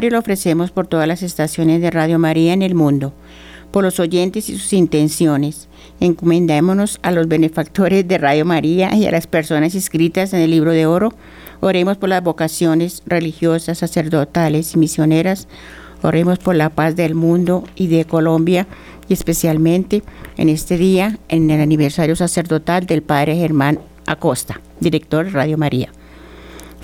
Y lo ofrecemos por todas las estaciones de Radio María en el mundo, por los oyentes y sus intenciones. Encomendémonos a los benefactores de Radio María y a las personas inscritas en el libro de oro. Oremos por las vocaciones religiosas, sacerdotales y misioneras. Oremos por la paz del mundo y de Colombia y especialmente en este día, en el aniversario sacerdotal del Padre Germán Acosta, director de Radio María.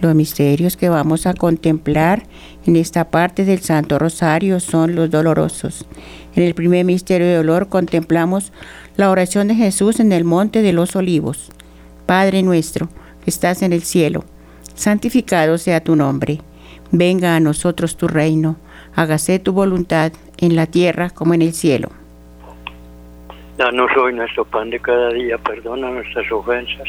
Los misterios que vamos a contemplar en esta parte del Santo Rosario son los dolorosos. En el primer misterio de dolor contemplamos la oración de Jesús en el monte de los olivos. Padre nuestro, que estás en el cielo, santificado sea tu nombre. Venga a nosotros tu reino. Hágase tu voluntad en la tierra como en el cielo. Danos hoy nuestro pan de cada día, perdona nuestras ofensas,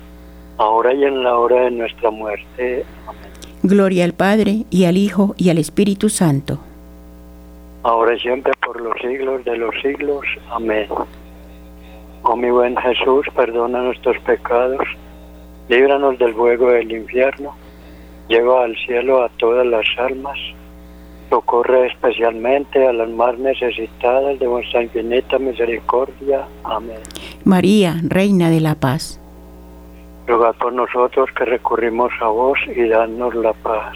ahora y en la hora de nuestra muerte. Amén. Gloria al Padre, y al Hijo, y al Espíritu Santo. Ahora y siempre por los siglos de los siglos. Amén. Oh mi buen Jesús, perdona nuestros pecados, líbranos del fuego del infierno, lleva al cielo a todas las almas, socorre especialmente a las más necesitadas de vuestra infinita misericordia. Amén. María, Reina de la Paz. Rogad por nosotros que recurrimos a vos y dadnos la paz.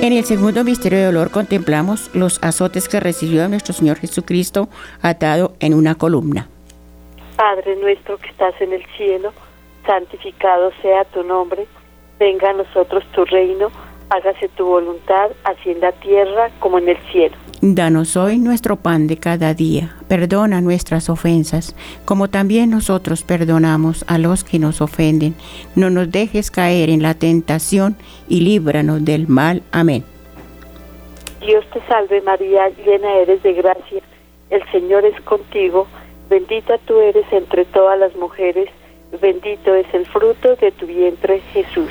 En el segundo misterio de dolor contemplamos los azotes que recibió nuestro Señor Jesucristo atado en una columna. Padre nuestro que estás en el cielo, santificado sea tu nombre, venga a nosotros tu reino, hágase tu voluntad, así en la tierra como en el cielo. Danos hoy nuestro pan de cada día, perdona nuestras ofensas, como también nosotros perdonamos a los que nos ofenden. No nos dejes caer en la tentación y líbranos del mal. Amén. Dios te salve María, llena eres de gracia, el Señor es contigo, bendita tú eres entre todas las mujeres, bendito es el fruto de tu vientre Jesús.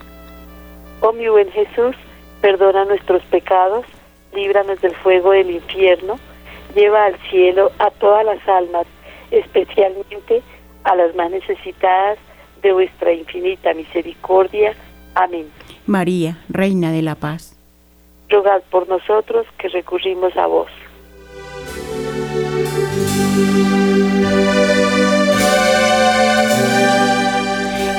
Oh mi buen Jesús, perdona nuestros pecados, líbranos del fuego del infierno, lleva al cielo a todas las almas, especialmente a las más necesitadas de vuestra infinita misericordia. Amén. María, Reina de la Paz. Rogad por nosotros que recurrimos a vos.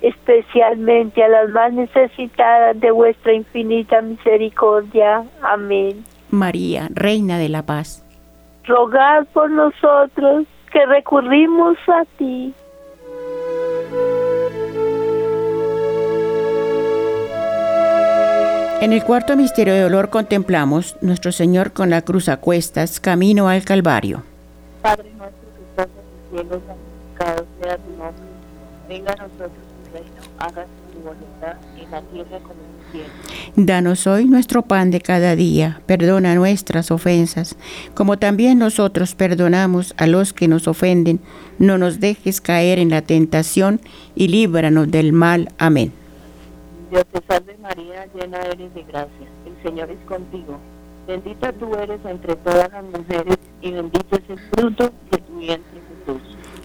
especialmente a las más necesitadas de vuestra infinita misericordia. Amén. María, Reina de la Paz. Rogad por nosotros que recurrimos a ti. En el cuarto misterio de dolor contemplamos nuestro Señor con la cruz a cuestas, camino al Calvario. Padre nuestro que estás en el cielo, santificado sea tu nombre. Venga a nosotros voluntad en la tierra como en el cielo. Danos hoy nuestro pan de cada día, perdona nuestras ofensas, como también nosotros perdonamos a los que nos ofenden. No nos dejes caer en la tentación y líbranos del mal. Amén. Dios te salve María, llena eres de gracia, el Señor es contigo. Bendita tú eres entre todas las mujeres y bendito es el fruto de tu vientre Jesús.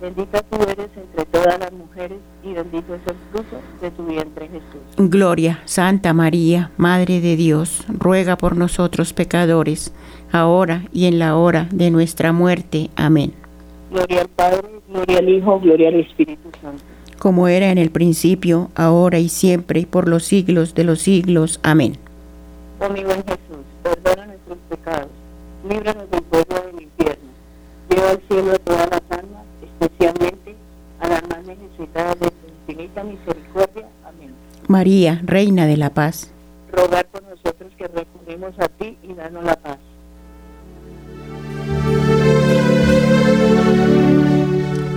Bendita tú eres entre todas las mujeres y bendito es el fruto de tu vientre Jesús. Gloria, Santa María, Madre de Dios, ruega por nosotros pecadores, ahora y en la hora de nuestra muerte. Amén. Gloria al Padre, gloria al Hijo, gloria al Espíritu Santo. Como era en el principio, ahora y siempre, por los siglos de los siglos. Amén. Oh mi buen Jesús, perdona nuestros pecados, líbranos del fuego del infierno, lleva al cielo a todas las almas, especialmente a las más necesitadas de tu infinita misericordia. Amén. María, Reina de la Paz. Rogar por nosotros que recurrimos a ti y danos la paz.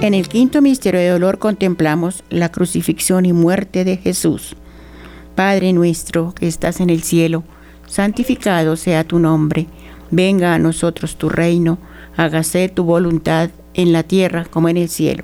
En el quinto misterio de dolor contemplamos la crucifixión y muerte de Jesús. Padre nuestro que estás en el cielo, santificado sea tu nombre, venga a nosotros tu reino, hágase tu voluntad en la tierra como en el cielo.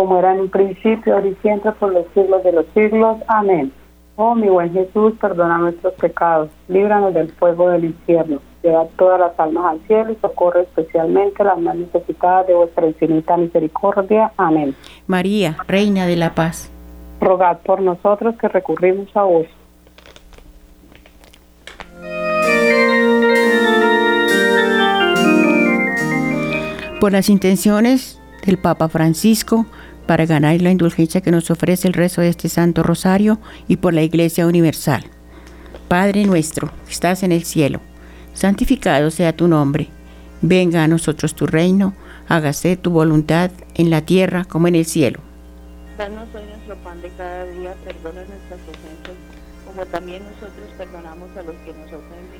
Como era en un principio, ahora y siempre, por los siglos de los siglos. Amén. Oh mi buen Jesús, perdona nuestros pecados, líbranos del fuego del infierno, lleva todas las almas al cielo y socorre especialmente las más necesitadas de vuestra infinita misericordia. Amén. María, Reina de la Paz rogad por nosotros que recurrimos a vos. Por las intenciones del Papa Francisco, para ganar la indulgencia que nos ofrece el rezo de este Santo Rosario y por la Iglesia Universal. Padre nuestro, que estás en el cielo, santificado sea tu nombre. Venga a nosotros tu reino, hágase tu voluntad en la tierra como en el cielo. Danos hoy nuestro pan de cada día, perdona nuestras ofensas, como también nosotros perdonamos a los que nos ofenden.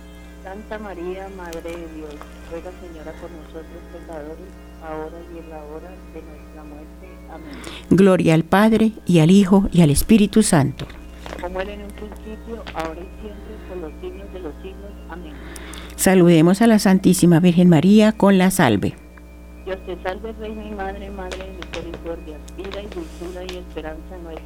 Santa María, Madre de Dios, ruega Señora por nosotros pecadores, ahora y en la hora de nuestra muerte. Amén. Gloria al Padre, y al Hijo, y al Espíritu Santo. Como era en un principio, ahora y siempre, por los siglos de los siglos. Amén. Saludemos a la Santísima Virgen María con la salve. Dios te salve, Reina y Madre, Madre de misericordia, vida y dulzura y esperanza nuestra.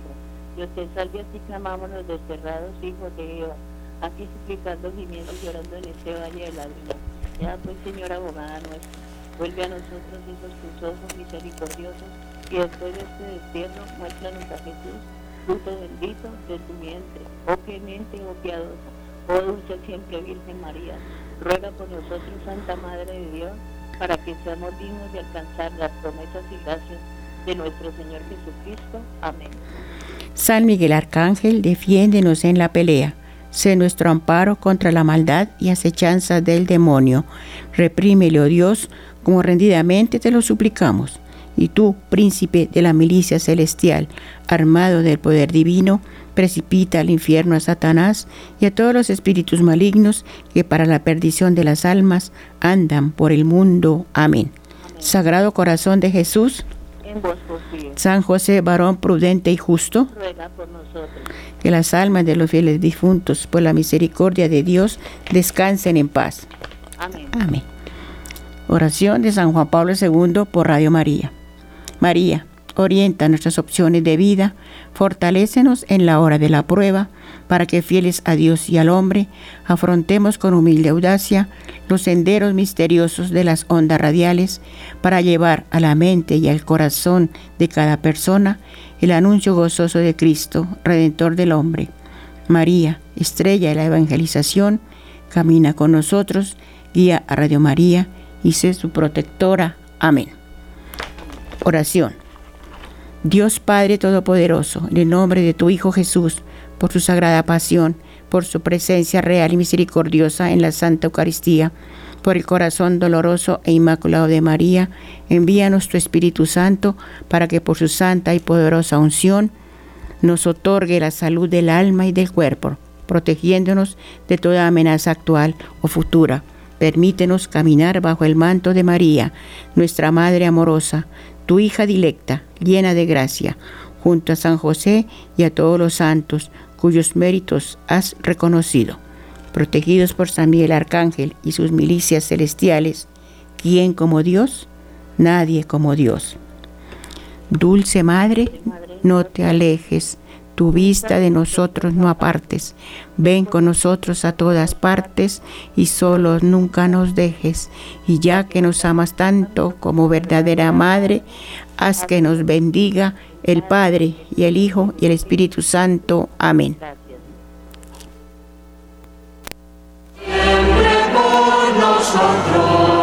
Dios te salve, así clamamos los desterrados hijos de Eva, aquí suplicando, gimiendo llorando en este valle de lágrimas. Ya pues, Señor abogada nuestra, vuelve a nosotros, hijos tus ojos misericordiosos, y después de este destierro, muéstranos a Jesús, fruto bendito de tu vientre, oh clemente, oh piadosa, oh dulce siempre Virgen María, ruega por nosotros, Santa Madre de Dios, para que seamos dignos de alcanzar las promesas y gracias de nuestro Señor Jesucristo. Amén. San Miguel Arcángel, defiéndenos en la pelea. Sé nuestro amparo contra la maldad y acechanza del demonio. Reprímele, oh Dios, como rendidamente te lo suplicamos. Y tú, príncipe de la milicia celestial, armado del poder divino, precipita al infierno a Satanás y a todos los espíritus malignos que para la perdición de las almas andan por el mundo. Amén. Sagrado corazón de Jesús, En vos. San José, varón prudente y justo, Ruega por nosotros. Que las almas de los fieles difuntos, por la misericordia de Dios, descansen en paz. Amén. Amén. Oración de San Juan Pablo II por Radio María. María, orienta nuestras opciones de vida, fortalécenos en la hora de la prueba, para que fieles a Dios y al hombre, afrontemos con humilde audacia los senderos misteriosos de las ondas radiales, para llevar a la mente y al corazón de cada persona el anuncio gozoso de Cristo, Redentor del hombre. María, estrella de la evangelización, camina con nosotros, guía a Radio María y sé su protectora. Amén. Oración. Dios Padre Todopoderoso, en el nombre de tu Hijo Jesús, por su sagrada pasión, por su presencia real y misericordiosa en la Santa Eucaristía, por el corazón doloroso e inmaculado de María, envíanos tu Espíritu Santo para que por su santa y poderosa unción nos otorgue la salud del alma y del cuerpo, protegiéndonos de toda amenaza actual o futura. Permítenos caminar bajo el manto de María, nuestra Madre amorosa, tu hija dilecta, llena de gracia, junto a San José y a todos los santos cuyos méritos has reconocido. Protegidos por San Miguel Arcángel y sus milicias celestiales, ¿quién como Dios? Nadie como Dios. Dulce Madre, no te alejes tu vista de nosotros no apartes. Ven con nosotros a todas partes y solos nunca nos dejes. Y ya que nos amas tanto como verdadera Madre, haz que nos bendiga el Padre y el Hijo y el Espíritu Santo. Amén. nosotros.